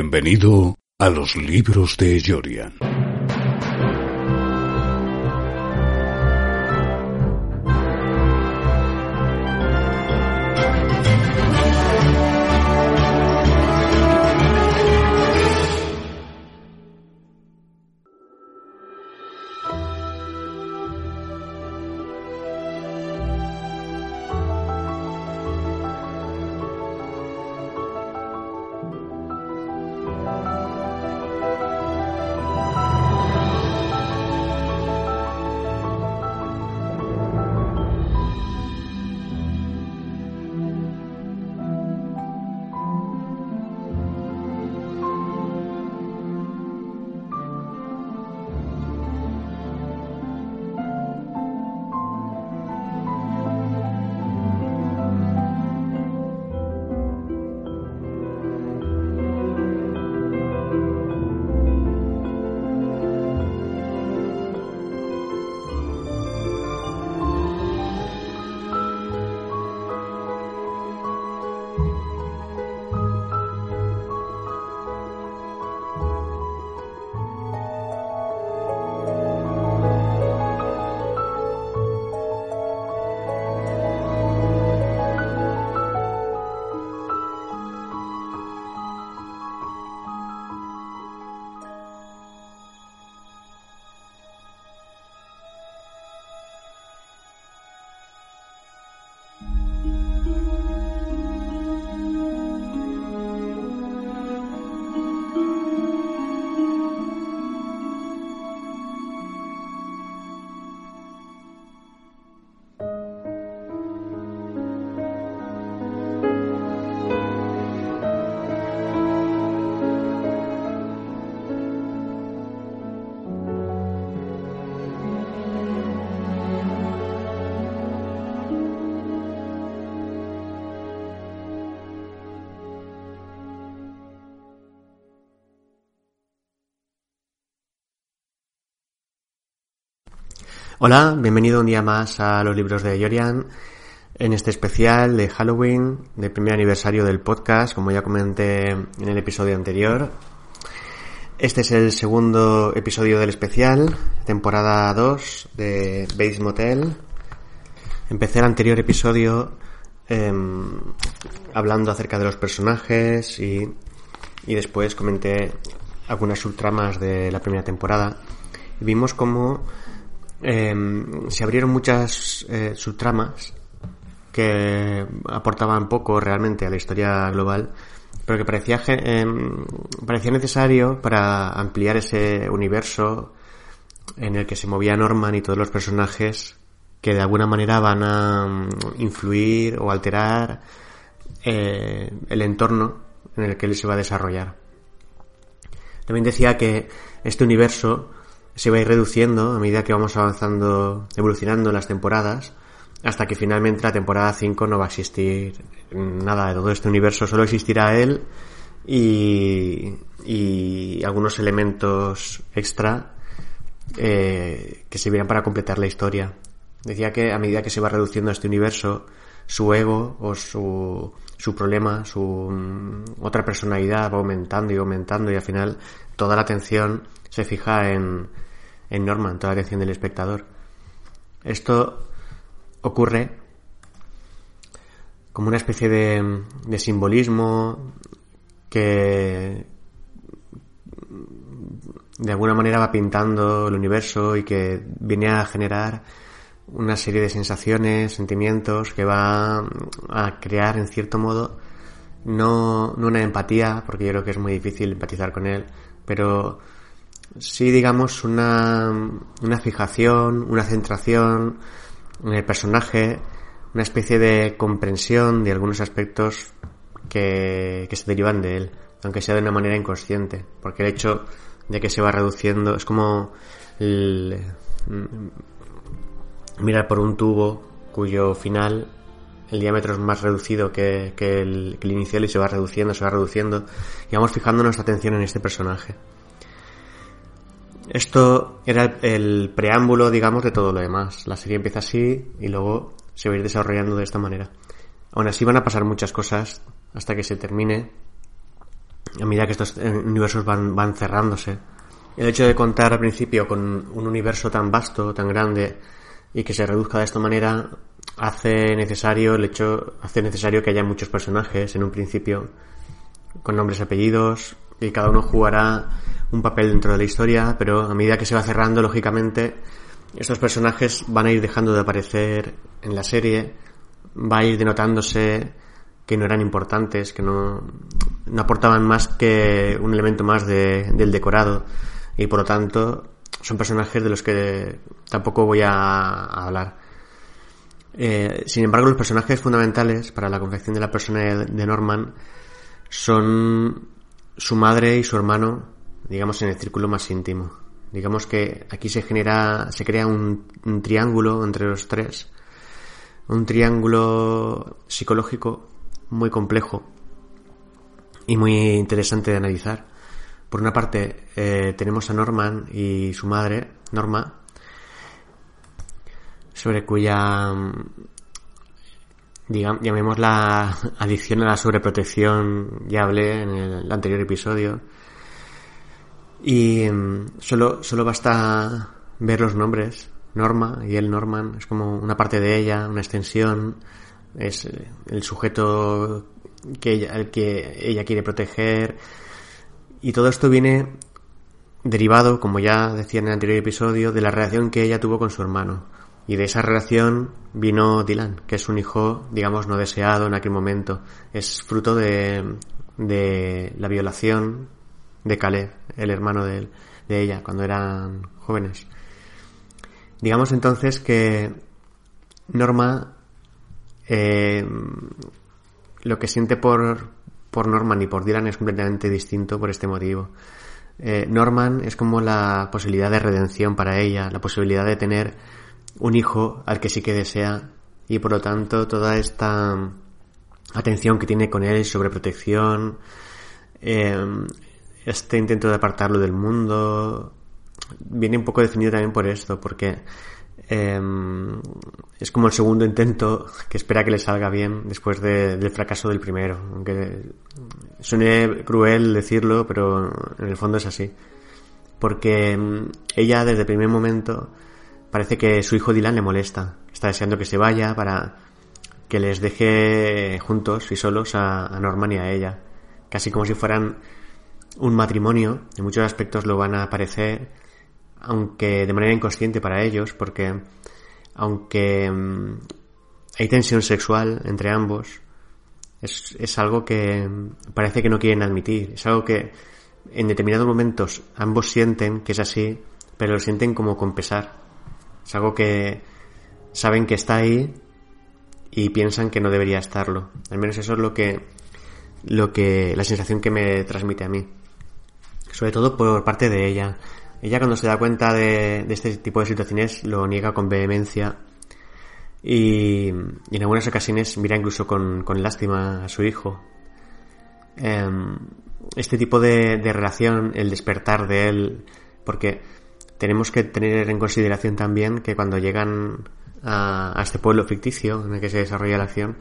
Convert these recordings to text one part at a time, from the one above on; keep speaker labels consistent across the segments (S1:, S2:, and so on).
S1: Bienvenido a los libros de Jorian.
S2: Hola, bienvenido un día más a los libros de Yorian, en este especial de Halloween, de primer aniversario del podcast, como ya comenté en el episodio anterior. Este es el segundo episodio del especial, temporada 2 de Base Motel. Empecé el anterior episodio em, hablando acerca de los personajes y, y después comenté algunas subtramas de la primera temporada. Vimos cómo Em, se abrieron muchas eh, subtramas que aportaban poco realmente a la historia global, pero que parecía, em, parecía necesario para ampliar ese universo en el que se movía Norman y todos los personajes que de alguna manera van a mm, influir o alterar eh, el entorno en el que él se va a desarrollar. También decía que este universo se va a ir reduciendo a medida que vamos avanzando, evolucionando las temporadas, hasta que finalmente la temporada 5 no va a existir nada de todo este universo, solo existirá él y, y algunos elementos extra eh, que sirvieran para completar la historia. Decía que a medida que se va reduciendo este universo, su ego o su, su problema, su mm, otra personalidad va aumentando y aumentando y al final toda la atención se fija en, en toda la atención del espectador. Esto ocurre como una especie de, de simbolismo que de alguna manera va pintando el universo y que viene a generar una serie de sensaciones, sentimientos que va a crear en cierto modo no, no una empatía, porque yo creo que es muy difícil empatizar con él, pero sí, digamos, una, una fijación, una centración en el personaje, una especie de comprensión de algunos aspectos que, que se derivan de él, aunque sea de una manera inconsciente, porque el hecho de que se va reduciendo es como mirar por un tubo cuyo final el diámetro es más reducido que, que, el, que el inicial y se va reduciendo, se va reduciendo y vamos fijando nuestra atención en este personaje. Esto era el, preámbulo, digamos, de todo lo demás. La serie empieza así y luego se va a ir desarrollando de esta manera. Aún así van a pasar muchas cosas hasta que se termine. a medida que estos universos van, van cerrándose. El hecho de contar al principio con un universo tan vasto, tan grande, y que se reduzca de esta manera, hace necesario el hecho, hace necesario que haya muchos personajes en un principio, con nombres y apellidos, y cada uno jugará un papel dentro de la historia, pero a medida que se va cerrando, lógicamente, estos personajes van a ir dejando de aparecer en la serie, va a ir denotándose que no eran importantes, que no, no aportaban más que un elemento más de, del decorado y por lo tanto son personajes de los que tampoco voy a, hablar. Eh, sin embargo, los personajes fundamentales para la confección de la persona de Norman son su madre y su hermano, digamos, en el círculo más íntimo. Digamos que aquí se genera, se crea un, triángulo entre los tres, un triángulo psicológico muy complejo y muy interesante de analizar. Por una parte, eh, tenemos a Norman y su madre, Norma, sobre cuya, digamos, llamemos la adicción a la sobreprotección, ya hablé en el anterior episodio. Y mm, solo, solo basta ver los nombres, Norma y el Norman, es como una parte de ella, una extensión, es el sujeto que ella, el que ella quiere proteger. Y todo esto viene derivado, como ya decía en el anterior episodio, de la relación que ella tuvo con su hermano. Y de esa relación vino Dylan, que es un hijo, digamos, no deseado en aquel momento. Es fruto de, de la violación de Caleb, el hermano de, de ella, cuando eran jóvenes. Digamos entonces que Norma eh, lo que siente por, por Norman y por Dylan es completamente distinto por este motivo. Eh, Norman es como la posibilidad de redención para ella, la posibilidad de tener un hijo al que sí que desea y por lo tanto toda esta atención que tiene con él sobre protección, eh, este intento de apartarlo del mundo, viene un poco definido también por esto, porque Em, es como el segundo intento que espera que le salga bien después del fracaso del primero. Aunque suene cruel decirlo, pero en el fondo es así. Porque em, ella desde el primer momento parece que su hijo Dylan le molesta. Está deseando que se vaya para que les deje juntos y solos a, a Norman y a ella. Casi como si fueran un matrimonio. En muchos aspectos lo van a parecer aunque de manera inconsciente para ellos, porque aunque mm, hay tensión sexual entre ambos, es, es algo que parece que no quieren admitir, es algo que en determinados momentos ambos sienten que es así, pero lo sienten como con pesar. Es algo que saben que está ahí y piensan que no debería estarlo. Al menos eso es lo que, lo que, la sensación que me transmite a mí. Sobre todo por parte de ella. Ella cuando se da cuenta de, este tipo de situaciones lo niega con vehemencia y, en algunas ocasiones mira incluso con, lástima a su hijo. Em, este tipo de, relación, el despertar de él, porque tenemos que tener en consideración también que cuando llegan a, a, este pueblo ficticio en el que se desarrolla la acción,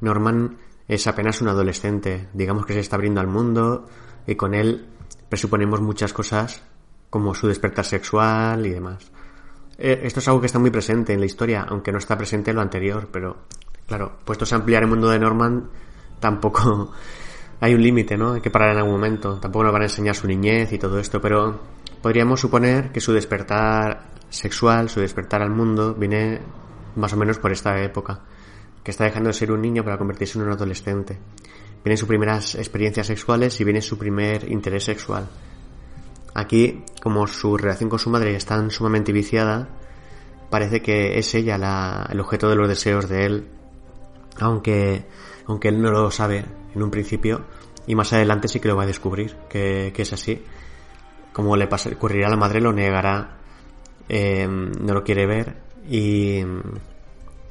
S2: Norman es apenas un adolescente, digamos que se está abriendo al mundo y con él presuponemos muchas cosas como su despertar sexual y demás. Eh, esto es algo que está muy presente en la historia, aunque no está presente en lo anterior, pero claro, puestos a ampliar el mundo de Norman, tampoco hay un límite, ¿no? Hay que parar en algún momento. Tampoco nos van a enseñar su niñez y todo esto, pero podríamos suponer que su despertar sexual, su despertar al mundo, viene más o menos por esta época, que está dejando de ser un niño para convertirse en un adolescente. Vienen sus primeras experiencias sexuales y viene su primer interés sexual. Aquí, como su relación con su madre es tan sumamente viciada, parece que es ella el objeto de los deseos de él, aunque, aunque él no lo sabe en un principio, y más adelante sí que lo va a descubrir, que, es así. Como le pasa, ocurrirá a la madre, lo negará, em, no lo quiere ver, y,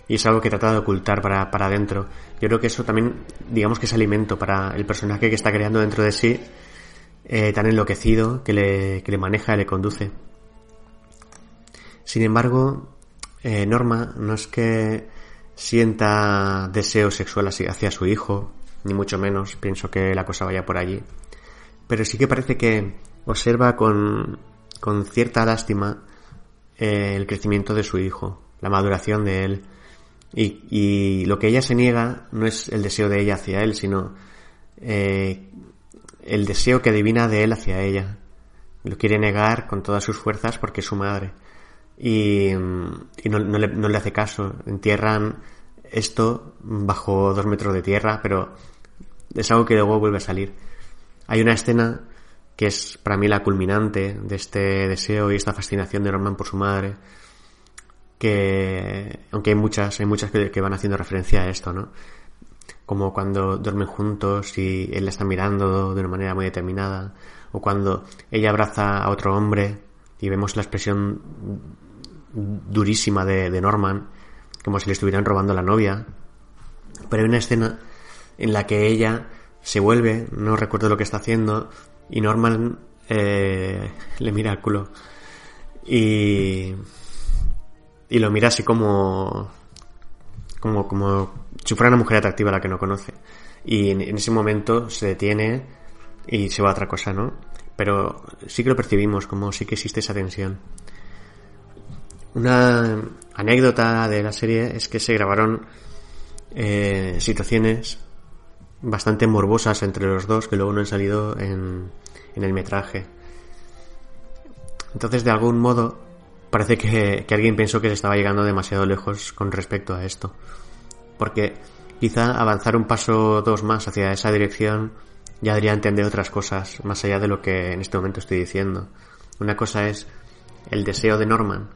S2: y es algo que trata de ocultar para, para adentro. Yo creo que eso también, digamos que es alimento para el personaje que está creando dentro de sí, eh, tan enloquecido que le, que le maneja y le conduce. Sin embargo, eh, Norma no es que sienta deseo sexual hacia su hijo, ni mucho menos, pienso que la cosa vaya por allí. pero sí que parece que observa con, con cierta lástima eh, el crecimiento de su hijo, la maduración de él. Y, y, lo que ella se niega no es el deseo de ella hacia él, sino eh, el deseo que adivina de él hacia ella. Lo quiere negar con todas sus fuerzas porque es su madre. Y, y no, no, le, no, le, hace caso. Entierran esto bajo dos metros de tierra, pero es algo que luego vuelve a salir. Hay una escena que es para mí la culminante de este deseo y esta fascinación de Norman por su madre, que aunque hay muchas, hay muchas que, van haciendo referencia a esto, ¿no? Como cuando duermen juntos y él la está mirando de una manera muy determinada, o cuando ella abraza a otro hombre y vemos la expresión durísima de, Norman, como si le estuvieran robando la novia. Pero hay una escena en la que ella se vuelve, no recuerdo lo que está haciendo, y Norman eh, le mira al culo. Y, y lo mira así como, como, como si fuera una mujer atractiva a la que no conoce. Y en, ese momento se detiene y se va a otra cosa, ¿no? Pero sí que lo percibimos, como sí que existe esa tensión. Una anécdota de la serie es que se grabaron eh, situaciones bastante morbosas entre los dos que luego no han salido en, en el metraje. Entonces, de algún modo, parece que, que, alguien pensó que se estaba llegando demasiado lejos con respecto a esto. Porque quizá avanzar un paso o dos más hacia esa dirección ya daría a entender otras cosas, más allá de lo que en este momento estoy diciendo. Una cosa es el deseo de Norman,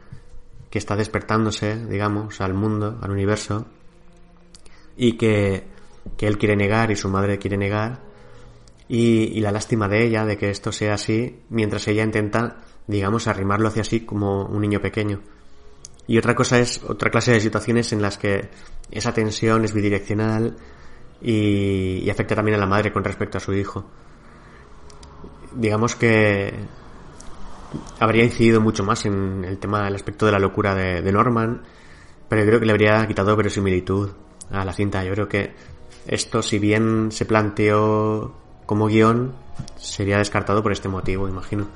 S2: que está despertándose, digamos, al mundo, al universo, y que, que él quiere negar y su madre quiere negar, y, y, la lástima de ella de que esto sea así, mientras ella intenta, digamos, arrimarlo hacia sí como un niño pequeño. Y otra cosa es otra clase de situaciones en las que esa tensión es bidireccional y, afecta también a la madre con respecto a su hijo. Digamos que habría incidido mucho más en el tema del aspecto de la locura de, de, Norman, pero yo creo que le habría quitado verosimilitud a la cinta. Yo creo que esto, si bien se planteó como guion, sería descartado por este motivo, imagino.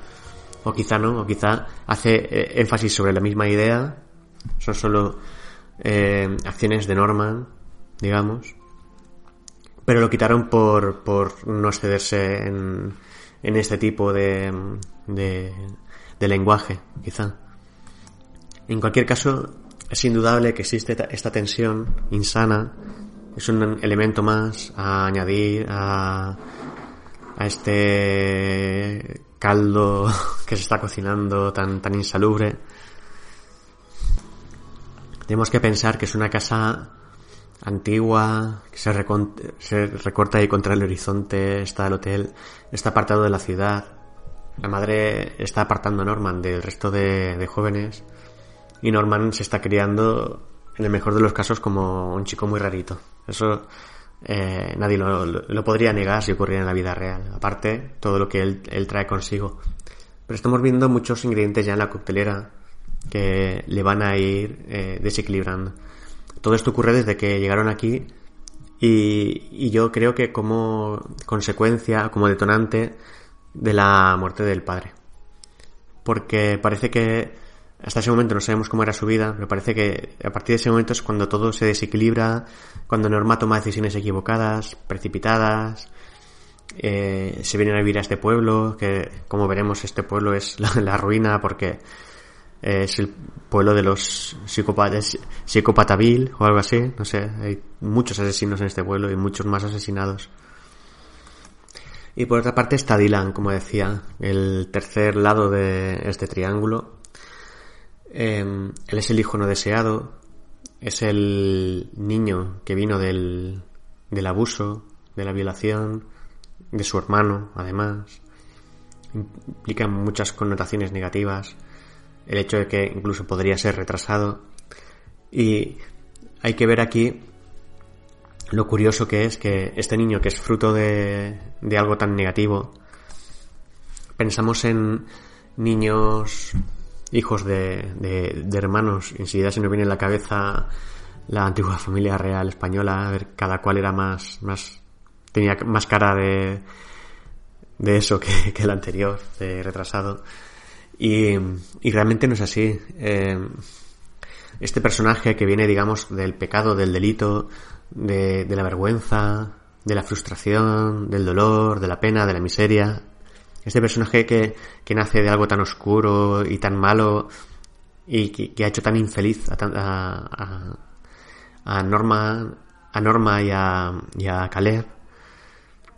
S2: O quizá no, o quizá hace eh, énfasis sobre la misma idea, son solo eh, acciones de Norman, digamos, pero lo quitaron por, por no excederse en, en este tipo de, de, de lenguaje, quizá. En cualquier caso, es indudable que existe esta tensión insana, es un elemento más a añadir a, a este caldo que se está cocinando tan, tan insalubre. Tenemos que pensar que es una casa antigua, que se, se recorta ahí contra el horizonte, está el hotel, está apartado de la ciudad, la madre está apartando a Norman del resto de, de, jóvenes y Norman se está criando, en el mejor de los casos, como un chico muy rarito. Eso eh, nadie lo, lo, podría negar si ocurriera en la vida real. Aparte, todo lo que él, él trae consigo. Pero estamos viendo muchos ingredientes ya en la coctelera que le van a ir eh, desequilibrando. Todo esto ocurre desde que llegaron aquí y, y yo creo que como consecuencia, como detonante, de la muerte del padre. Porque parece que hasta ese momento no sabemos cómo era su vida, pero parece que a partir de ese momento es cuando todo se desequilibra, cuando Norma toma decisiones equivocadas, precipitadas, eh, se vienen a vivir a este pueblo, que como veremos este pueblo es la, ruina porque es el pueblo de los psicópatas, o algo así, no sé, hay muchos asesinos en este pueblo y muchos más asesinados. Y por otra parte está Dylan, como decía, el tercer lado de este triángulo. Eh, él es el hijo no deseado, es el niño que vino del, del abuso, de la violación, de su hermano, además. Implica muchas connotaciones negativas. El hecho de que incluso podría ser retrasado. Y hay que ver aquí lo curioso que es que este niño que es fruto de, de algo tan negativo, pensamos en niños hijos de, de, de hermanos, enseguida se nos viene en la cabeza la antigua familia real española, a ver cada cual era más, más, tenía más cara de, de eso que, el anterior, de retrasado. Y, y realmente no es así. Eh, este personaje que viene, digamos, del pecado, del delito, de, de la vergüenza, de la frustración, del dolor, de la pena, de la miseria. Este personaje que, que nace de algo tan oscuro y tan malo y que, ha hecho tan infeliz a, a, a, Norma, a Norma y a, y a Caleb.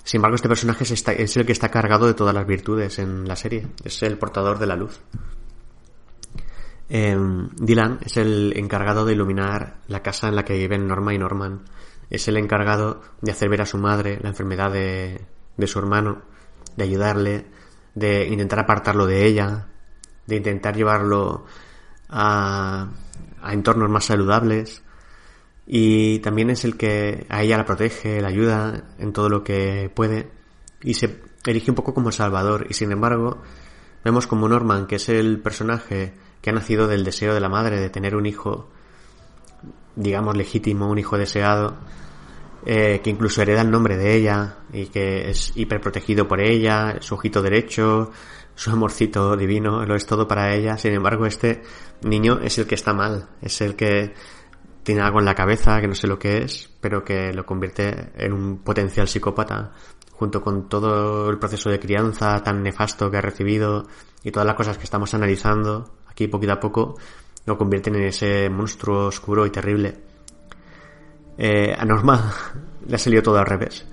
S2: Sin embargo, este personaje es, el que está cargado de todas las virtudes en la serie. Es el portador de la luz. Em, Dylan es el encargado de iluminar la casa en la que viven Norma y Norman. Es el encargado de hacer ver a su madre la enfermedad de, de su hermano, de ayudarle, de intentar apartarlo de ella, de intentar llevarlo a, a entornos más saludables. Y también es el que a ella la protege, la ayuda en todo lo que puede. Y se erige un poco como Salvador. Y sin embargo, vemos como Norman, que es el personaje que ha nacido del deseo de la madre de tener un hijo, digamos, legítimo, un hijo deseado, eh, que incluso hereda el nombre de ella y que es hiperprotegido por ella, su ojito derecho, su amorcito divino, lo es todo para ella. Sin embargo, este niño es el que está mal, es el que tiene algo en la cabeza que no sé lo que es, pero que lo convierte en un potencial psicópata, junto con todo el proceso de crianza tan nefasto que ha recibido y todas las cosas que estamos analizando aquí poquito a poco lo convierten en ese monstruo oscuro y terrible. Eh, a Norma le ha salido todo al revés.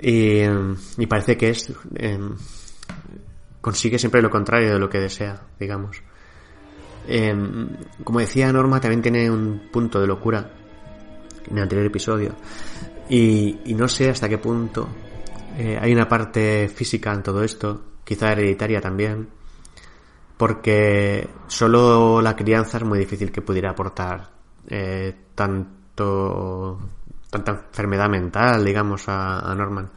S2: Y, parece que. Em, consigue siempre lo contrario de lo que desea, digamos. Em, como decía Norma, también tiene un punto de locura en el anterior episodio. Y, no sé hasta qué punto eh, hay una parte física en todo esto, quizá hereditaria también, porque solo la crianza es muy difícil que pudiera aportar eh, tanta enfermedad mental, digamos, a, Norman.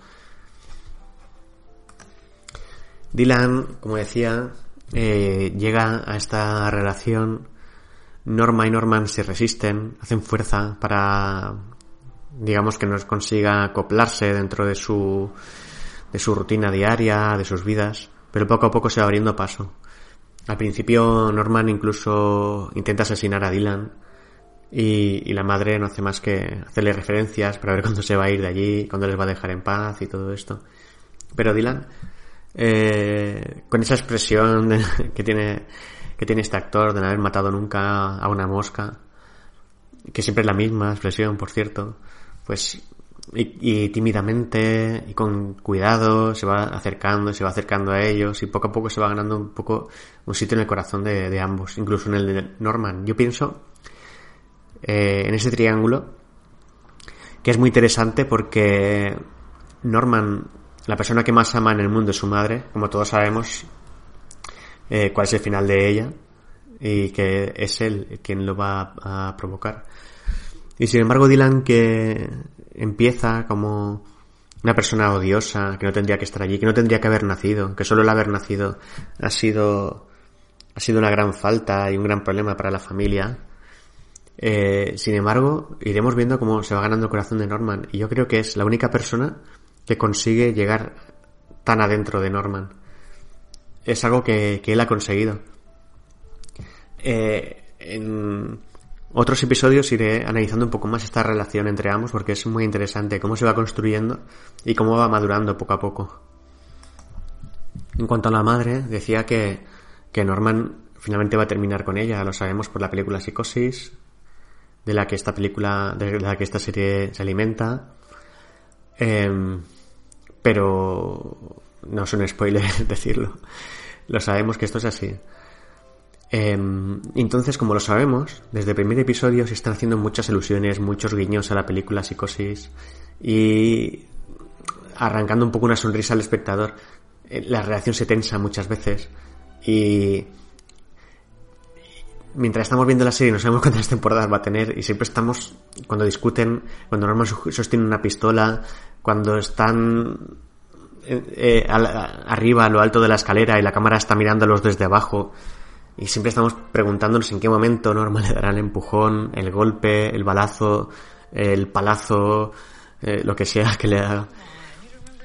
S2: Dylan, como decía, eh, llega a esta relación. Norma y Norman se resisten, hacen fuerza para, digamos, que no consiga acoplarse dentro de su, de su rutina diaria, de sus vidas, pero poco a poco se va abriendo paso. Al principio Norman incluso intenta asesinar a Dylan y, la madre no hace más que hacerle referencias para ver cuándo se va a ir de allí, cuándo les va a dejar en paz y todo esto. Pero Dylan, eh, con esa expresión que tiene que tiene este actor de no haber matado nunca a una mosca, que siempre es la misma expresión, por cierto, pues y, tímidamente y con cuidado se va acercando, se va acercando a ellos y poco a poco se va ganando un poco un sitio en el corazón de, ambos, incluso en el de Norman. Yo pienso eh, en ese triángulo que es muy interesante porque Norman, la persona que más ama en el mundo es su madre, como todos sabemos eh, cuál es el final de ella y que es él quien lo va a provocar. Y sin embargo Dylan que empieza como una persona odiosa, que no tendría que estar allí, que no tendría que haber nacido, que solo el haber nacido ha sido, ha sido una gran falta y un gran problema para la familia. Eh, sin embargo, iremos viendo cómo se va ganando el corazón de Norman. Y yo creo que es la única persona que consigue llegar tan adentro de Norman. Es algo que, que él ha conseguido. Eh, en, otros episodios iré analizando un poco más esta relación entre ambos porque es muy interesante cómo se va construyendo y cómo va madurando poco a poco. En cuanto a la madre, decía que, que Norman finalmente va a terminar con ella, lo sabemos por la película Psicosis, de la que esta película, de la que esta serie se alimenta. Em, pero no es un spoiler decirlo. Lo sabemos que esto es así. Em, entonces, como lo sabemos, desde el primer episodio se están haciendo muchas ilusiones, muchos guiños a la película Psicosis y arrancando un poco una sonrisa al espectador. Eh, la reacción se tensa muchas veces y mientras estamos viendo la serie no sabemos cuántas temporadas va a tener y siempre estamos cuando discuten, cuando Norman sostiene una pistola, cuando están eh, eh, arriba a lo alto de la escalera y la cámara está mirándolos desde abajo y siempre estamos preguntándonos en qué momento Norma le dará el empujón, el golpe, el balazo, el palazo, eh, lo que sea que le haga.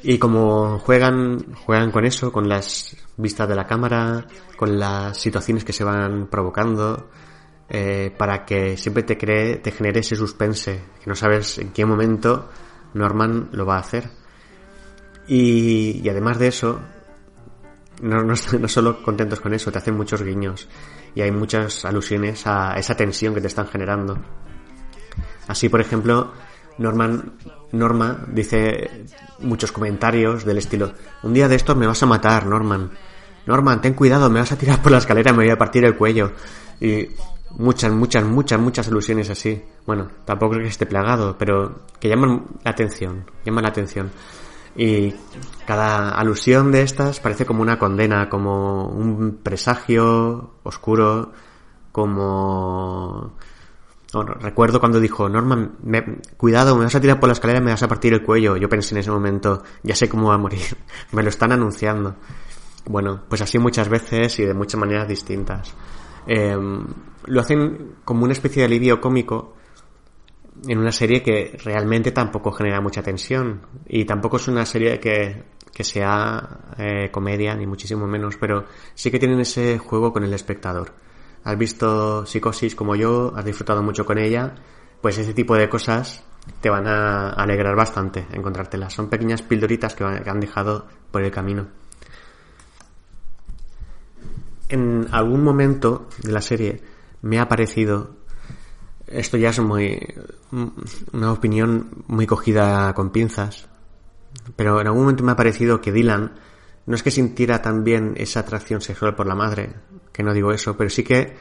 S2: Y como juegan, juegan con eso, con las vistas de la cámara, con las situaciones que se van provocando, eh, para que siempre te cree, te genere ese suspense, que no sabes en qué momento Norman lo va a hacer. Y, además de eso, no, no, no, solo contentos con eso, te hacen muchos guiños y hay muchas alusiones a esa tensión que te están generando. Así, por ejemplo, Norman, Norma dice muchos comentarios del estilo, un día de estos me vas a matar, Norman. Norman, ten cuidado, me vas a tirar por la escalera, me voy a partir el cuello. Y muchas, muchas, muchas, muchas alusiones así. Bueno, tampoco creo que esté plagado, pero que llaman la atención, llaman la atención. Y cada alusión de estas parece como una condena, como un presagio oscuro, como... Bueno, recuerdo cuando dijo, Norman, cuidado, me vas a tirar por la escalera me vas a partir el cuello. Yo pensé en ese momento, ya sé cómo va a morir. me lo están anunciando. Bueno, pues así muchas veces y de muchas maneras distintas. Em, lo hacen como una especie de alivio cómico en una serie que realmente tampoco genera mucha tensión y tampoco es una serie que, que sea eh, comedia ni muchísimo menos, pero sí que tienen ese juego con el espectador. Has visto Psicosis como yo, has disfrutado mucho con ella, pues ese tipo de cosas te van a alegrar bastante encontrártelas. Son pequeñas pildoritas que han dejado por el camino. En algún momento de la serie me ha parecido, esto ya es muy, una opinión muy cogida con pinzas, pero en algún momento me ha parecido que Dylan no es que sintiera también esa atracción sexual por la madre, que no digo eso, pero sí que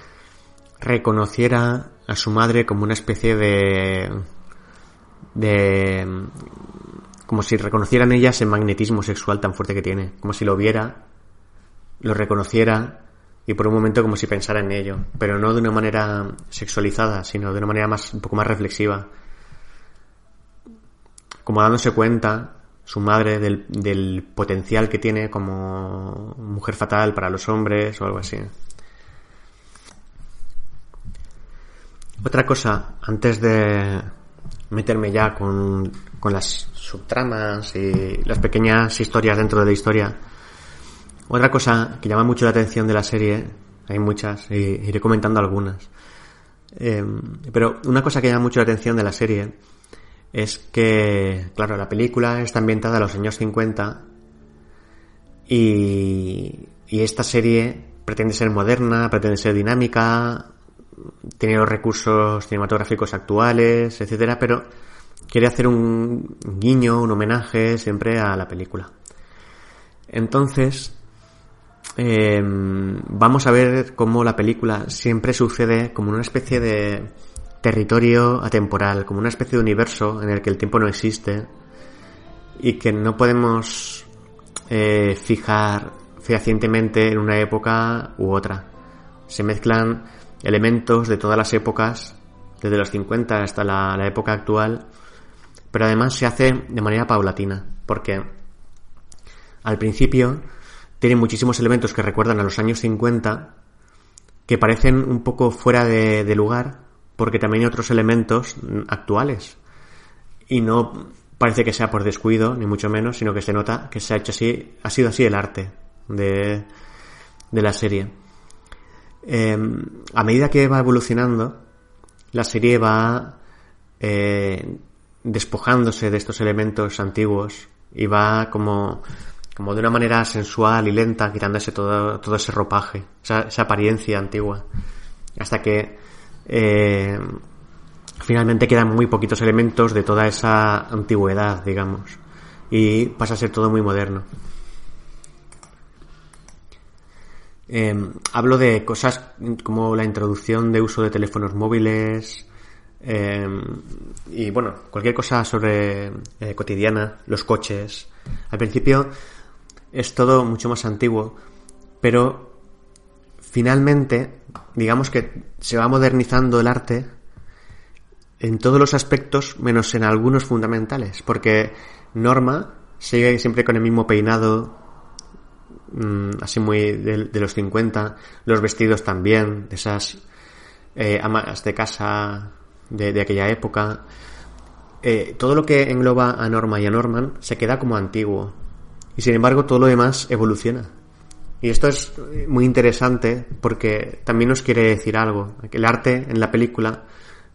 S2: reconociera a su madre como una especie de de como si reconocieran ellas ese magnetismo sexual tan fuerte que tiene, como si lo viera, lo reconociera y por un momento como si pensara en ello, pero no de una manera sexualizada, sino de una manera más, un poco más reflexiva. Como dándose cuenta, su madre, del, del potencial que tiene como mujer fatal para los hombres o algo así. Otra cosa, antes de meterme ya con, con las subtramas y las pequeñas historias dentro de la historia, otra cosa que llama mucho la atención de la serie, hay muchas, y iré comentando algunas. Eh, pero una cosa que llama mucho la atención de la serie es que, claro, la película está ambientada a los años 50 y, y esta serie pretende ser moderna, pretende ser dinámica, tiene los recursos cinematográficos actuales, etcétera, pero quiere hacer un guiño, un homenaje siempre a la película. Entonces, eh, vamos a ver cómo la película siempre sucede como una especie de territorio atemporal, como una especie de universo en el que el tiempo no existe y que no podemos eh, fijar fehacientemente en una época u otra. Se mezclan elementos de todas las épocas, desde los 50 hasta la, época actual, pero además se hace de manera paulatina, porque al principio tiene muchísimos elementos que recuerdan a los años 50 que parecen un poco fuera de, lugar porque también hay otros elementos actuales. Y no parece que sea por descuido ni mucho menos sino que se nota que se ha hecho así ha sido así el arte de, de la serie. Em, a medida que va evolucionando la serie va eh, despojándose de estos elementos antiguos y va como como de una manera sensual y lenta, quitándose todo, todo ese ropaje, esa, apariencia antigua, hasta que eh, finalmente quedan muy poquitos elementos de toda esa antigüedad, digamos, y pasa a ser todo muy moderno. Eh, hablo de cosas como la introducción de uso de teléfonos móviles eh, y bueno, cualquier cosa sobre cotidiana, los coches. Al principio es todo mucho más antiguo, pero finalmente, digamos que se va modernizando el arte en todos los aspectos, menos en algunos fundamentales, porque Norma sigue siempre con el mismo peinado, mm, así muy de, los 50, los vestidos también, de esas eh, amas de casa de, de aquella época, eh, todo lo que engloba a Norma y a Norman se queda como antiguo. Y sin embargo todo lo demás evoluciona. Y esto es muy interesante porque también nos quiere decir algo. El arte en la película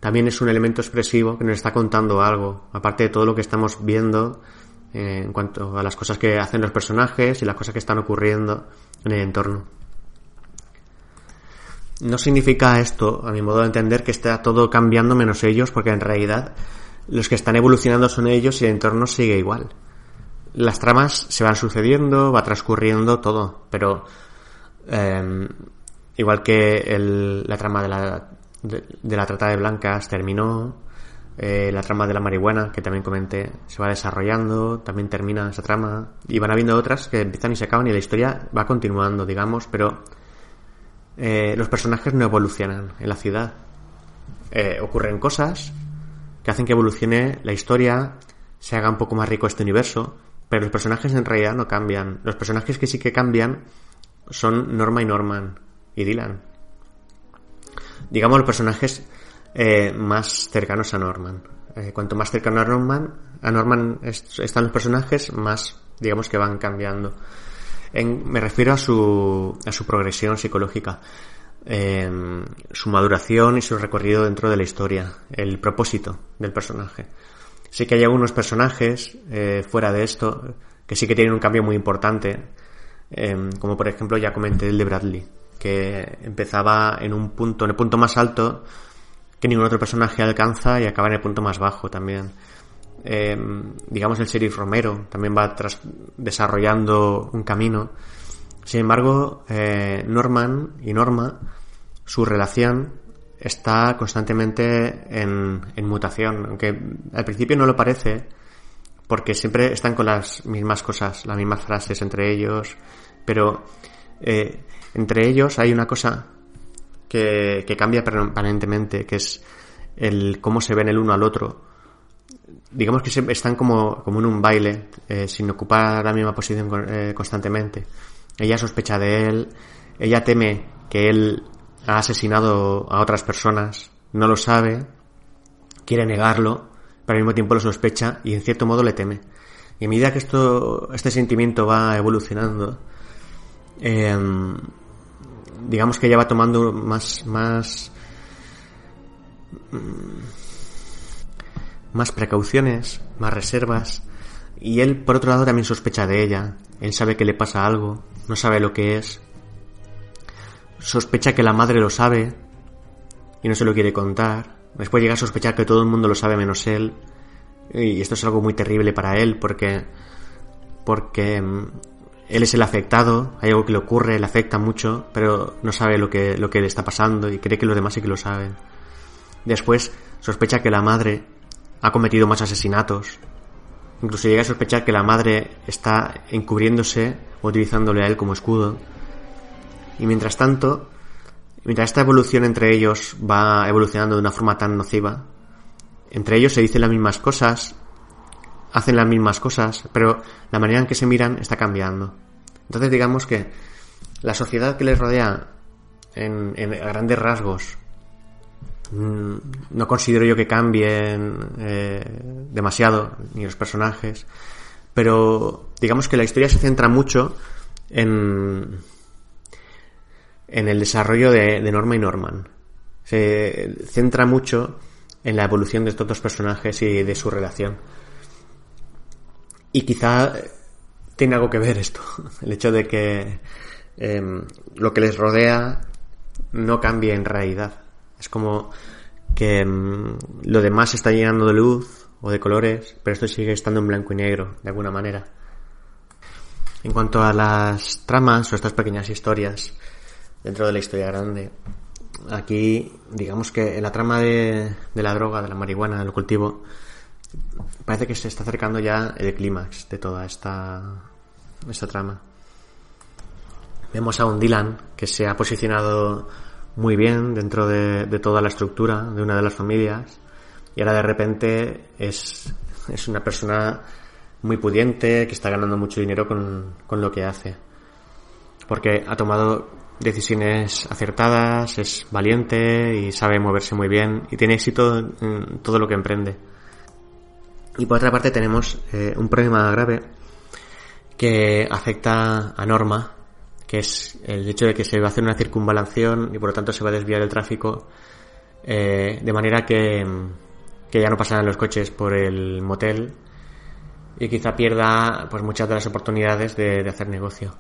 S2: también es un elemento expresivo que nos está contando algo, aparte de todo lo que estamos viendo eh, en cuanto a las cosas que hacen los personajes y las cosas que están ocurriendo en el entorno. No significa esto, a mi modo de entender, que está todo cambiando menos ellos, porque en realidad los que están evolucionando son ellos y el entorno sigue igual. Las tramas se van sucediendo, va transcurriendo todo, pero em, igual que la trama de la, de, la trata de blancas terminó, eh, la trama de la marihuana, que también comenté, se va desarrollando, también termina esa trama, y van habiendo otras que empiezan y se acaban y la historia va continuando, digamos, pero eh, los personajes no evolucionan en la ciudad. Eh, ocurren cosas que hacen que evolucione la historia, se haga un poco más rico este universo, pero los personajes en realidad no cambian. Los personajes que sí que cambian son Norma y Norman y Dylan. Digamos los personajes eh, más cercanos a Norman. cuanto más cercano a Norman, a Norman están los personajes, más digamos que van cambiando me refiero a su, a su progresión psicológica, em, su maduración y su recorrido dentro de la historia, el propósito del personaje. Sí que hay algunos personajes eh, fuera de esto que sí que tienen un cambio muy importante, em, como por ejemplo ya comenté el de Bradley, que empezaba en un punto, en el punto más alto que ningún otro personaje alcanza y acaba en el punto más bajo también. Em, digamos, el sheriff Romero también va desarrollando un camino. Sin embargo, eh, Norman y Norma, su relación está constantemente en, mutación, aunque al principio no lo parece, porque siempre están con las mismas cosas, las mismas frases entre ellos, pero eh, entre ellos hay una cosa que, que cambia permanentemente, que es el cómo se ven el uno al otro digamos que están como, como en un baile, eh, sin ocupar la misma posición eh, constantemente. Ella sospecha de él, ella teme que él ha asesinado a otras personas, no lo sabe, quiere negarlo, pero al mismo tiempo lo sospecha y en cierto modo le teme. Y a medida que esto, este sentimiento va evolucionando, em, digamos que ella va tomando más, más, más precauciones, más reservas, y él, por otro lado, también sospecha de ella. Él sabe que le pasa algo, no sabe lo que es. Sospecha que la madre lo sabe y no se lo quiere contar. Después llega a sospechar que todo el mundo lo sabe menos él. Y esto es algo muy terrible para él porque porque mm, él es el afectado, hay algo que le ocurre, le afecta mucho, pero no sabe lo que, lo que le está pasando y cree que los demás sí que lo saben. Después sospecha que la madre ha cometido más asesinatos. Incluso llega a sospechar que la madre está encubriéndose o utilizándole a él como escudo. Y mientras tanto, mientras esta evolución entre ellos va evolucionando de una forma tan nociva, entre ellos se dicen las mismas cosas, hacen las mismas cosas, pero la manera en que se miran está cambiando. Entonces digamos que la sociedad que les rodea en, en grandes rasgos Mm, no considero yo que cambien eh, demasiado ni los personajes pero digamos que la historia se centra mucho en en el desarrollo de, Norma y Norman. Se centra mucho en la evolución de estos dos personajes y de su relación. Y quizá tiene algo que ver esto el hecho de que em, lo que les rodea no cambie en realidad. Es como que mm, lo demás está llenando de luz o de colores, pero esto sigue estando en blanco y negro, de alguna manera. En cuanto a las tramas o estas pequeñas historias dentro de la historia grande, aquí digamos que en la trama de, la droga, de la marihuana, del cultivo, parece que se está acercando ya el clímax de toda esta, esta trama. Vemos a un Dylan que se ha posicionado muy bien dentro de, toda la estructura de una de las familias y ahora de repente es, es una persona muy pudiente que está ganando mucho dinero con, con lo que hace porque ha tomado decisiones acertadas, es valiente y sabe moverse muy bien y tiene éxito en todo lo que emprende. Y por otra parte tenemos eh, un problema grave que afecta a Norma, que es el hecho de que se va a hacer una circunvalación y por lo tanto se va a desviar el tráfico eh, de manera que, que ya no pasarán los coches por el motel y quizá pierda pues muchas de las oportunidades de, hacer negocio.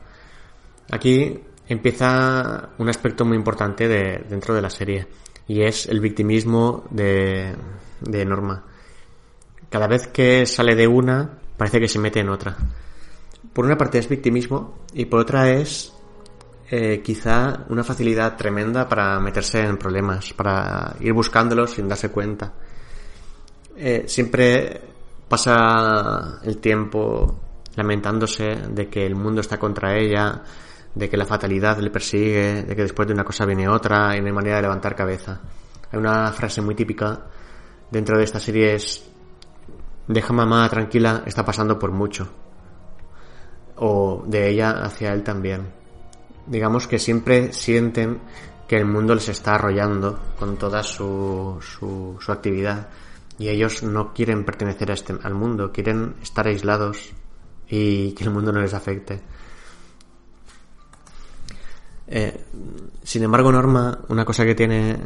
S2: Aquí empieza un aspecto muy importante de, dentro de la serie y es el victimismo de, de Norma. Cada vez que sale de una parece que se mete en otra. Por una parte es victimismo y por otra es eh, quizá una facilidad tremenda para meterse en problemas, para ir buscándolos sin darse cuenta. Eh, siempre pasa el tiempo lamentándose de que el mundo está contra ella, de que la fatalidad le persigue, de que después de una cosa viene otra y no hay manera de levantar cabeza. Hay una frase muy típica dentro de esta serie es deja mamá tranquila, está pasando por mucho. O de ella hacia él también. Digamos que siempre sienten que el mundo les está arrollando con toda su, su, su actividad y ellos no quieren pertenecer a este, al mundo, quieren estar aislados y que el mundo no les afecte. Eh, sin embargo, Norma, una cosa que tiene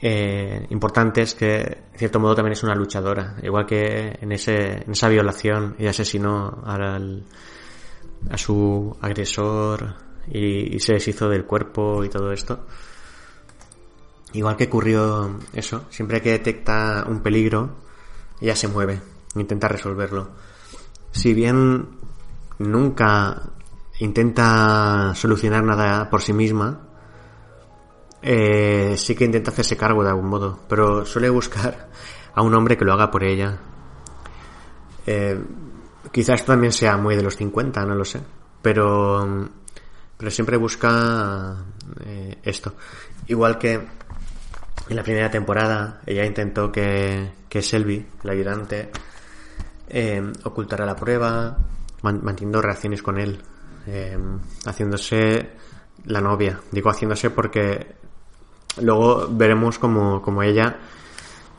S2: eh, importante es que, en cierto modo, también es una luchadora. Igual que en, esa violación y asesinó al, a su agresor y se deshizo del cuerpo y todo esto. Igual que ocurrió eso, siempre que detecta un peligro, ella se mueve, intenta resolverlo. Si bien nunca intenta solucionar nada por sí misma, eh, sí que intenta hacerse cargo de algún modo, pero suele buscar a un hombre que lo haga por ella. Eh, quizás también sea muy de los 50, no lo sé, pero, pero siempre busca eh, esto. Igual que en la primera temporada ella intentó que, que Selby, la ayudante, eh, ocultara la prueba, manteniendo relaciones con él, eh, haciéndose la novia. Digo haciéndose porque luego veremos como, como ella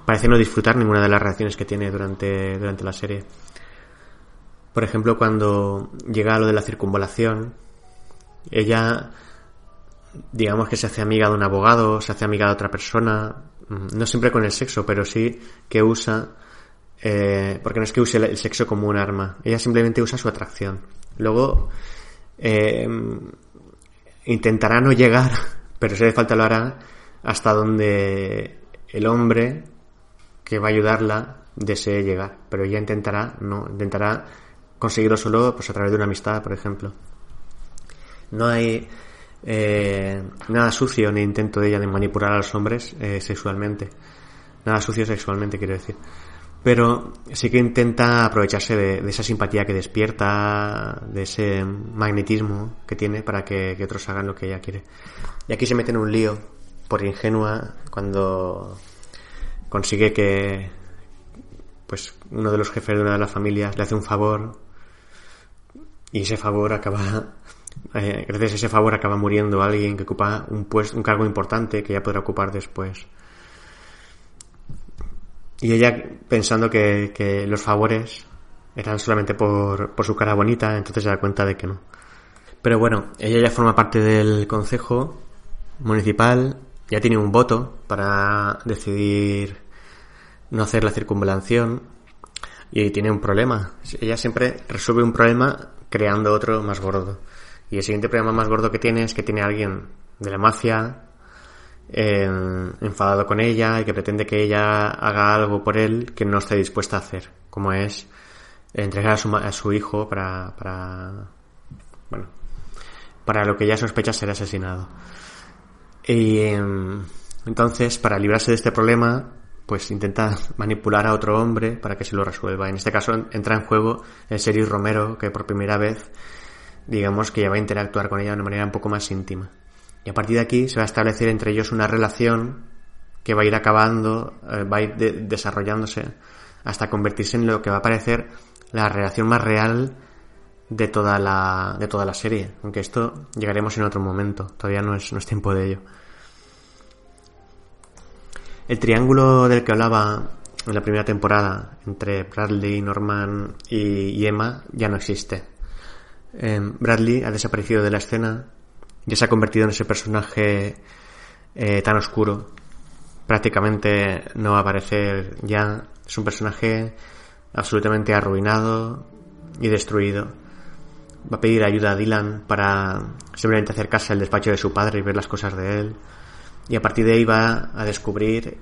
S2: parece no disfrutar ninguna de las relaciones que tiene durante, durante la serie. Por ejemplo, cuando llega a lo de la circunvalación, ella digamos que se hace amiga de un abogado, se hace amiga de otra persona, mm, no siempre con el sexo, pero sí que usa, eh, porque no es que use el sexo como un arma, ella simplemente usa su atracción. Luego eh, intentará no llegar, pero si hace falta lo hará, hasta donde el hombre que va a ayudarla desee llegar, pero ella intentará, no, intentará conseguirlo solo pues a través de una amistad, por ejemplo. No hay eh, nada sucio ni intento de ella de manipular a los hombres eh, sexualmente. Nada sucio sexualmente, quiero decir. Pero sí que intenta aprovecharse de, esa simpatía que despierta, de ese magnetismo que tiene para que, otros hagan lo que ella quiere. Y aquí se mete en un lío por ingenua cuando consigue que pues uno de los jefes de una de las familias le hace un favor y ese favor acaba eh, gracias a ese favor acaba muriendo alguien que ocupa un, puesto, un cargo importante que ya podrá ocupar después. Y ella pensando que, los favores eran solamente por, por, su cara bonita, entonces se da cuenta de que no. Pero bueno, ella ya forma parte del consejo municipal, ya tiene un voto para decidir no hacer la circunvalación y tiene un problema. Ella siempre resuelve un problema creando otro más gordo. Y el siguiente problema más gordo que tiene es que tiene alguien de la mafia enfadado con ella y que pretende que ella haga algo por él que no está dispuesta a hacer, como es entregar a su, a su hijo para, para, bueno, para lo que ella sospecha ser asesinado. Y em, entonces, para librarse de este problema, pues intenta manipular a otro hombre para que se lo resuelva. En este caso entra en juego el Series Romero, que por primera vez digamos que ya va a interactuar con ella de una manera un poco más íntima. Y a partir de aquí se va a establecer entre ellos una relación que va a ir acabando, eh, va a ir desarrollándose hasta convertirse en lo que va a parecer la relación más real de toda la, de toda la serie. Aunque esto llegaremos en otro momento, todavía no es, no es tiempo de ello. El triángulo del que hablaba en la primera temporada entre Bradley, Norman y, Emma ya no existe. Em, Bradley ha desaparecido de la escena y se ha convertido en ese personaje eh, tan oscuro. Prácticamente no va a aparecer ya. Es un personaje absolutamente arruinado y destruido. Va a pedir ayuda a Dylan para simplemente acercarse al despacho de su padre y ver las cosas de él. Y a partir de ahí va a descubrir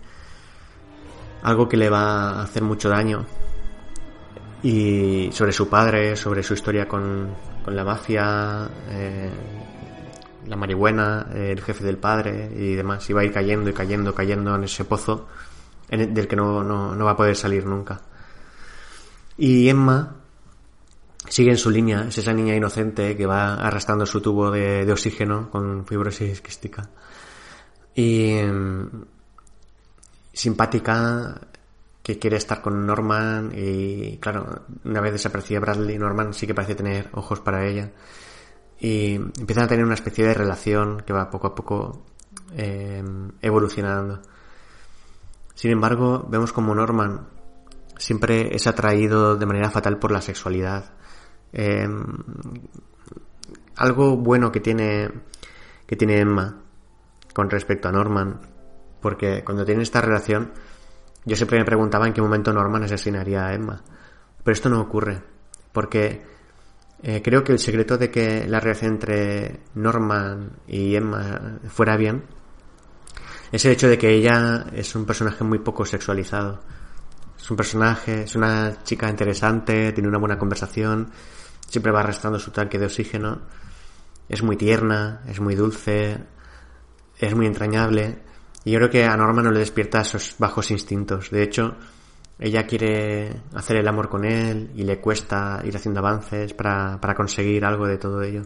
S2: algo que le va a hacer mucho daño. Y sobre su padre, sobre su historia con, la mafia, eh, la marihuana, el jefe del padre y demás. Va a ir cayendo y cayendo, cayendo en ese pozo del que no, no va a poder salir nunca. Y Emma sigue en su línea, es esa niña inocente que va arrastrando su tubo de, oxígeno con fibrosis quística. Y mm, simpática, que quiere estar con Norman y claro, una vez desaparecía Bradley, Norman sí que parece tener ojos para ella. Y empiezan a tener una especie de relación que va poco a poco eh, evolucionando. Sin embargo, vemos como Norman siempre es atraído de manera fatal por la sexualidad. Em, algo bueno que tiene, que tiene Emma con respecto a Norman, porque cuando tiene esta relación, yo siempre me preguntaba en qué momento Norman asesinaría a Emma. Pero esto no ocurre, porque eh, creo que el secreto de que la relación entre Norman y Emma fuera bien es el hecho de que ella es un personaje muy poco sexualizado es un personaje, es una chica interesante, tiene una buena conversación, siempre va arrastrando su tanque de oxígeno, es muy tierna, es muy dulce, es muy entrañable. Y yo creo que a Norma no le despierta esos bajos instintos. De hecho, ella quiere hacer el amor con él y le cuesta ir haciendo avances para, para conseguir algo de todo ello.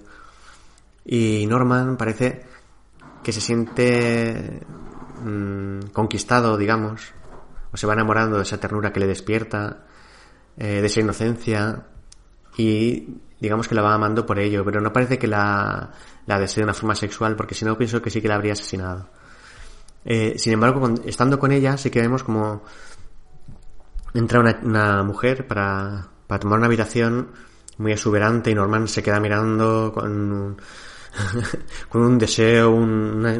S2: Y Norman parece que se siente mm, conquistado, digamos, o se va enamorando de esa ternura que le despierta, eh, de esa inocencia y digamos que la va amando por ello, pero no parece que la, la desee de una forma sexual porque si no pienso que sí que la habría asesinado. Eh, sin embargo, estando con ella sí que vemos como entra una, una mujer para, para tomar una habitación muy exuberante y Norman se queda mirando con con un deseo, una,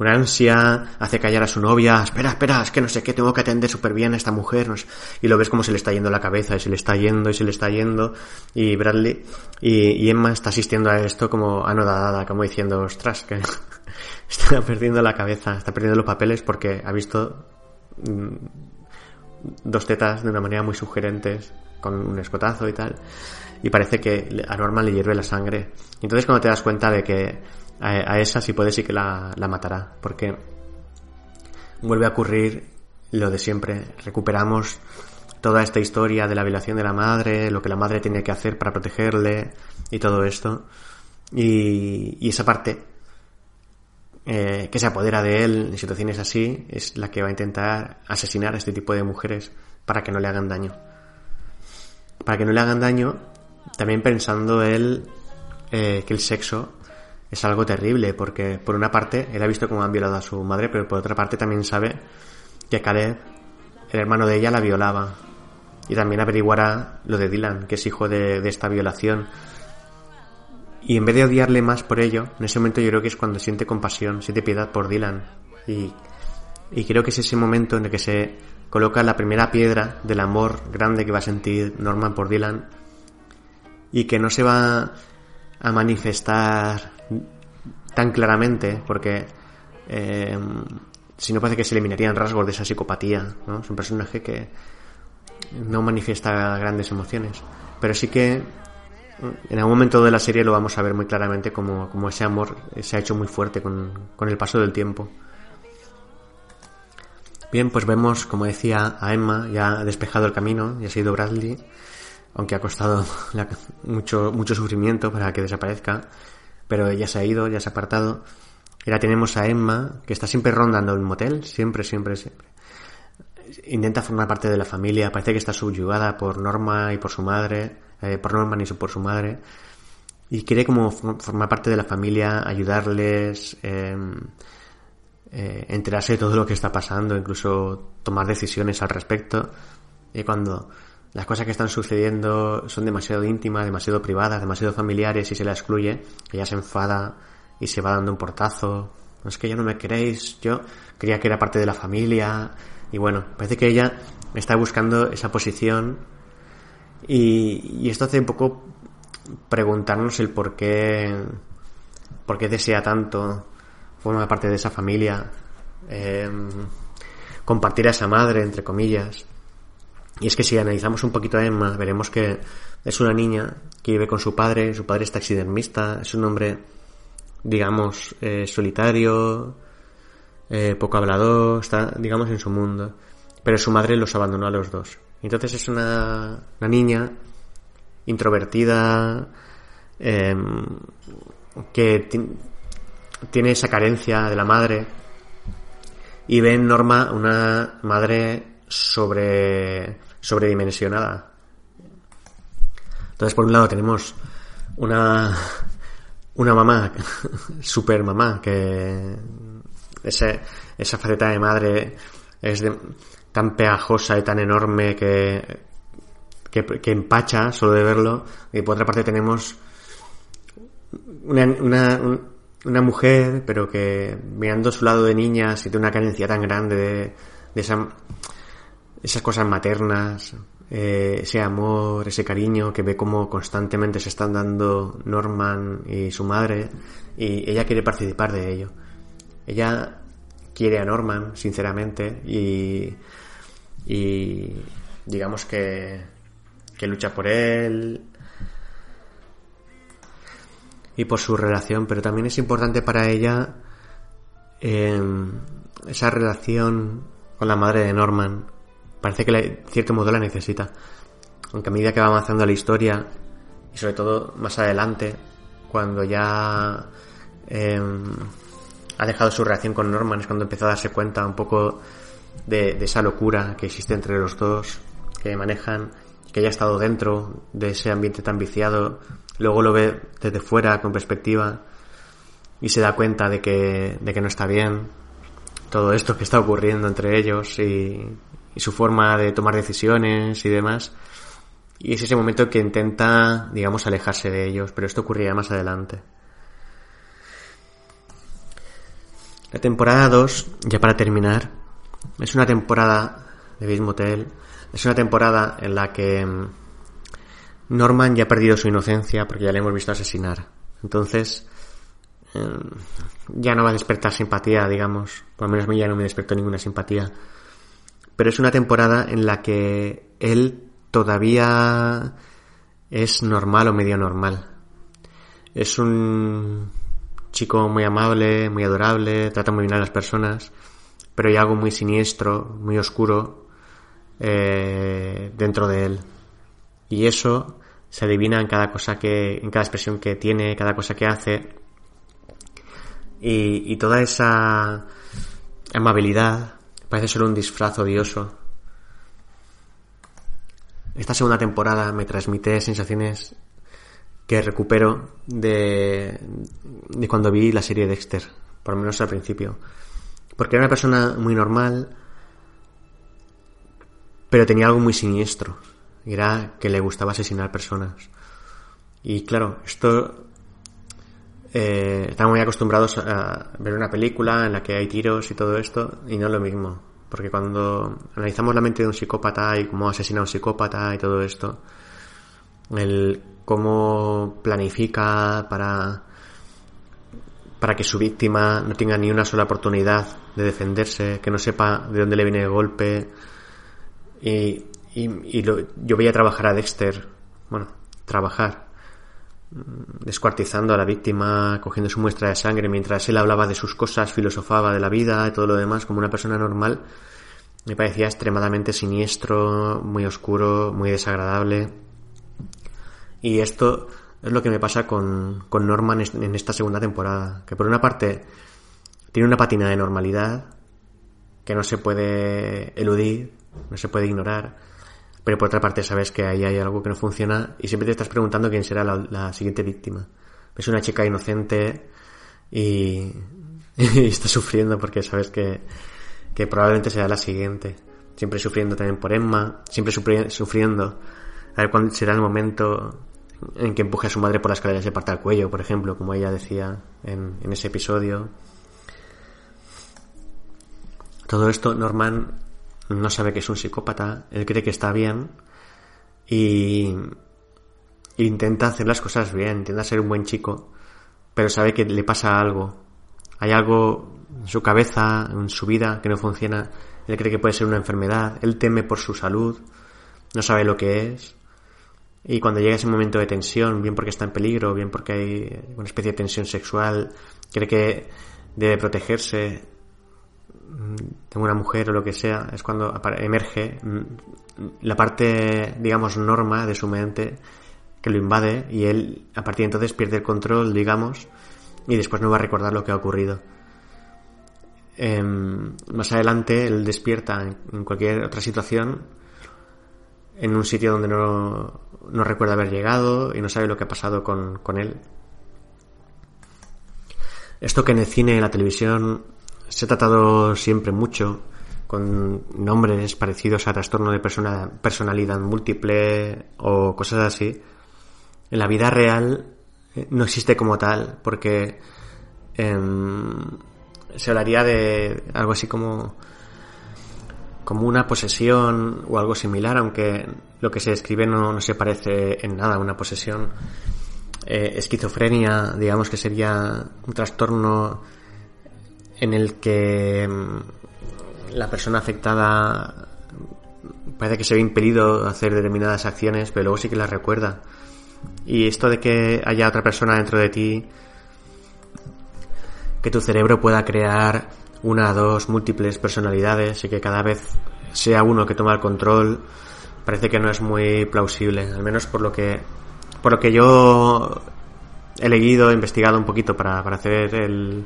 S2: ansia, hace callar a su novia, espera, espera, es que no sé qué, tengo que atender súper bien a esta mujer, y lo ves como se le está yendo la cabeza, y se le está yendo, y se le está yendo, y Bradley, y, Emma está asistiendo a esto como anodada, como diciendo, ostras, que está perdiendo la cabeza, está perdiendo los papeles porque ha visto mm, dos tetas de una manera muy sugerentes, con un escotazo y tal y parece que a Norman le hierve la sangre. Entonces cuando te das cuenta de que a, esa sí puede sí que la, la matará, porque vuelve a ocurrir lo de siempre. Recuperamos toda esta historia de la violación de la madre, lo que la madre tiene que hacer para protegerle y todo esto. Y, y esa parte eh, que se apodera de él en situaciones así es la que va a intentar asesinar a este tipo de mujeres para que no le hagan daño. Para que no le hagan daño también pensando él eh, que el sexo es algo terrible, porque por una parte él ha visto cómo han violado a su madre, pero por otra parte también sabe que Caleb, el hermano de ella, la violaba. Y también averiguará lo de Dylan, que es hijo de, esta violación. Y en vez de odiarle más por ello, en ese momento yo creo que es cuando siente compasión, siente piedad por Dylan. Y, y creo que es ese momento en el que se coloca la primera piedra del amor grande que va a sentir Norman por Dylan y que no se va a manifestar tan claramente porque eh, si no parece que se eliminarían rasgos de esa psicopatía ¿no? es un personaje que no manifiesta grandes emociones pero sí que en algún momento de la serie lo vamos a ver muy claramente como, como ese amor se ha hecho muy fuerte con, con el paso del tiempo Bien, pues vemos, como decía, a Emma ya ha despejado el camino, y ha sido Bradley, aunque ha costado mucho, mucho sufrimiento para que desaparezca, pero ella se ha ido, ya se ha apartado. Y ahora tenemos a Emma, que está siempre rondando el motel, siempre, siempre, siempre. Intenta formar parte de la familia, parece que está subyugada por Norma y por su madre, eh, por Norman y por su madre, y quiere como formar parte de la familia, ayudarles, em, eh, enterarse de todo lo que está pasando, incluso tomar decisiones al respecto. Y cuando las cosas que están sucediendo son demasiado íntimas, demasiado privadas, demasiado familiares y se la excluye, ella se enfada y se va dando un portazo. No es que ya no me queréis, yo creía que era parte de la familia. Y bueno, parece que ella está buscando esa posición y, y esto hace un poco preguntarnos el por qué, por qué desea tanto forma parte de esa familia, em, compartir a esa madre, entre comillas. Y es que si analizamos un poquito a Emma, veremos que es una niña que vive con su padre, su padre es taxidermista, es un hombre, digamos, eh, solitario, eh, poco hablador, está, digamos, en su mundo. Pero su madre los abandonó a los dos. Entonces es una, una niña introvertida, em, que tiene esa carencia de la madre y ve en Norma una madre sobre sobredimensionada. Entonces, por un lado tenemos una una mamá, super mamá, que ese, esa faceta de madre es tan pegajosa y tan enorme que, que, empacha solo de verlo. Y por otra parte tenemos una, una, una mujer, pero que mirando su lado de niña siente una carencia tan grande de, esa, esas cosas maternas, eh, ese amor, ese cariño que ve como constantemente se están dando Norman y su madre y ella quiere participar de ello. Ella quiere a Norman, sinceramente, y, y digamos que, que lucha por él, y por su relación, pero también es importante para ella em, esa relación con la madre de Norman. Parece que de cierto modo la necesita. Aunque a medida que va avanzando la historia, y sobre todo más adelante, cuando ya em, ha dejado su relación con Norman, es cuando empieza a darse cuenta un poco de, esa locura que existe entre los dos, que manejan, que haya estado dentro de ese ambiente tan viciado luego lo ve desde fuera con perspectiva y se da cuenta de que, de que no está bien todo esto que está ocurriendo entre ellos y, su forma de tomar decisiones y demás. Y es ese momento que intenta, digamos, alejarse de ellos, pero esto ocurrirá más adelante. La temporada 2, ya para terminar, es una temporada de Beast Motel, es una temporada en la que Norman ya ha perdido su inocencia porque ya le hemos visto asesinar. Entonces, em, ya no va a despertar simpatía, digamos. Por lo menos a mí ya no me despertó ninguna simpatía. Pero es una temporada en la que él todavía es normal o medio normal. Es un chico muy amable, muy adorable, trata muy bien a las personas, pero hay algo muy siniestro, muy oscuro eh, dentro de él. Y eso se adivina en cada cosa que, en cada expresión que tiene, cada cosa que hace. Y, toda esa amabilidad parece ser un disfraz odioso. Esta segunda temporada me transmite sensaciones que recupero de, de cuando vi la serie Dexter, por lo menos al principio. Porque era una persona muy normal, pero tenía algo muy siniestro era que le gustaba asesinar personas. Y claro, esto eh, estamos muy acostumbrados a ver una película en la que hay tiros y todo esto, y no es lo mismo. Porque cuando analizamos la mente de un psicópata y cómo asesina a un psicópata y todo esto, el cómo planifica para para que su víctima no tenga ni una sola oportunidad de defenderse, que no sepa de dónde le viene el golpe y y, yo veía trabajar a Dexter, bueno, trabajar, mm, descuartizando a la víctima, cogiendo su muestra de sangre, mientras él hablaba de sus cosas, filosofaba de la vida y todo lo demás como una persona normal, me parecía extremadamente siniestro, muy oscuro, muy desagradable. Y esto es lo que me pasa con, con Norman en esta segunda temporada, que por una parte tiene una patina de normalidad que no se puede eludir, no se puede ignorar, pero por otra parte sabes que ahí hay algo que no funciona y siempre te estás preguntando quién será la, siguiente víctima. Es una chica inocente y, y está sufriendo porque sabes que, que probablemente será la siguiente. Siempre sufriendo también por Emma, siempre sufriendo. A ver cuándo será el momento en que empuje a su madre por la escalera y se parta el cuello, por ejemplo, como ella decía en, en ese episodio. Todo esto, Norman no sabe que es un psicópata, él cree que está bien y intenta hacer las cosas bien, intenta ser un buen chico, pero sabe que le pasa algo. Hay algo en su cabeza, en su vida, que no funciona. Él cree que puede ser una enfermedad, él teme por su salud, no sabe lo que es. Y cuando llega ese momento de tensión, bien porque está en peligro, bien porque hay una especie de tensión sexual, cree que debe protegerse de una mujer o lo que sea, es cuando emerge la parte, digamos, norma de su mente que lo invade y él a partir de entonces pierde el control, digamos, y después no va a recordar lo que ha ocurrido. Em, más adelante él despierta en, cualquier otra situación en un sitio donde no, no, recuerda haber llegado y no sabe lo que ha pasado con, con él. Esto que en el cine y en la televisión se ha tratado siempre mucho con nombres parecidos a trastorno de personalidad múltiple o cosas así, en la vida real eh, no existe como tal, porque em, se hablaría de algo así como como una posesión o algo similar, aunque lo que se describe no, se parece en nada a una posesión. Eh, esquizofrenia, digamos que sería un trastorno en el que em, la persona afectada parece que se ve impedido hacer determinadas acciones, pero luego sí que las recuerda. Y esto de que haya otra persona dentro de ti, que tu cerebro pueda crear una, dos, múltiples personalidades y que cada vez sea uno que toma el control, parece que no es muy plausible, al menos por lo que, por lo que yo he leído, investigado un poquito para, hacer el,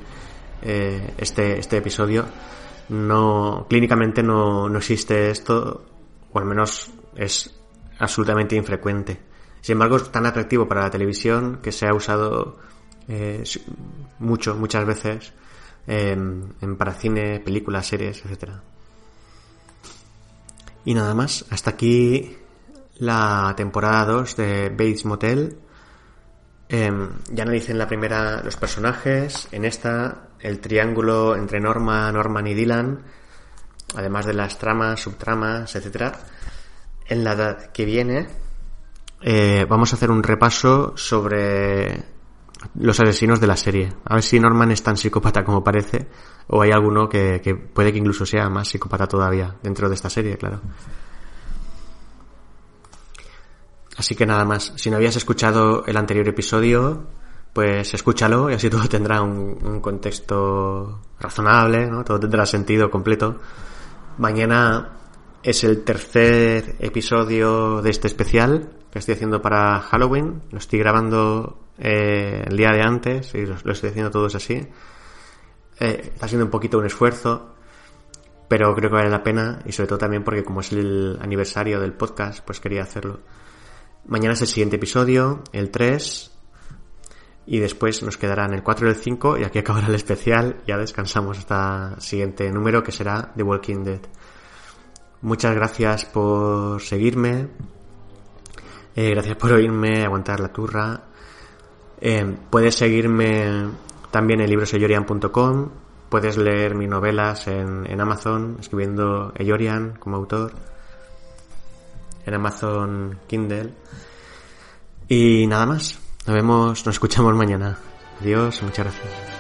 S2: eh, este, este episodio. No, clínicamente no, no existe esto, o al menos es absolutamente infrecuente. Sin embargo, es tan atractivo para la televisión que se ha usado eh, mucho, muchas veces en, para cine, películas, series, etc. Y nada más, hasta aquí la temporada 2 de Bates Motel. Eh, ya analicé en la primera los personajes, en esta el triángulo entre Norma, Norman y Dylan, además de las tramas, subtramas, etc. En la que viene eh, vamos a hacer un repaso sobre los asesinos de la serie. A ver si Norman es tan psicópata como parece, o hay alguno que, puede que incluso sea más psicópata todavía dentro de esta serie, claro. Así que nada más, si no habías escuchado el anterior episodio, pues escúchalo y así todo tendrá un, un contexto razonable, ¿no? Todo tendrá sentido completo. Mañana es el tercer episodio de este especial que estoy haciendo para Halloween. Lo estoy grabando eh, el día de antes y lo, estoy haciendo todos así. Eh, está siendo un poquito un esfuerzo, pero creo que vale la pena y sobre todo también porque como es el aniversario del podcast, pues quería hacerlo. Mañana es el siguiente episodio, el 3, y después nos quedarán el 4 y el 5 y aquí acabará el especial. Ya descansamos hasta el siguiente número que será The Walking Dead. Muchas gracias por seguirme, eh, gracias por oírme, aguantar la turra. Eh, puedes seguirme también en libroseyorian.com. Puedes leer mis novelas en, Amazon, escribiendo Eyorian como autor. En Amazon Kindle. Y nada más. Nos vemos, nos escuchamos mañana. Adiós, muchas gracias.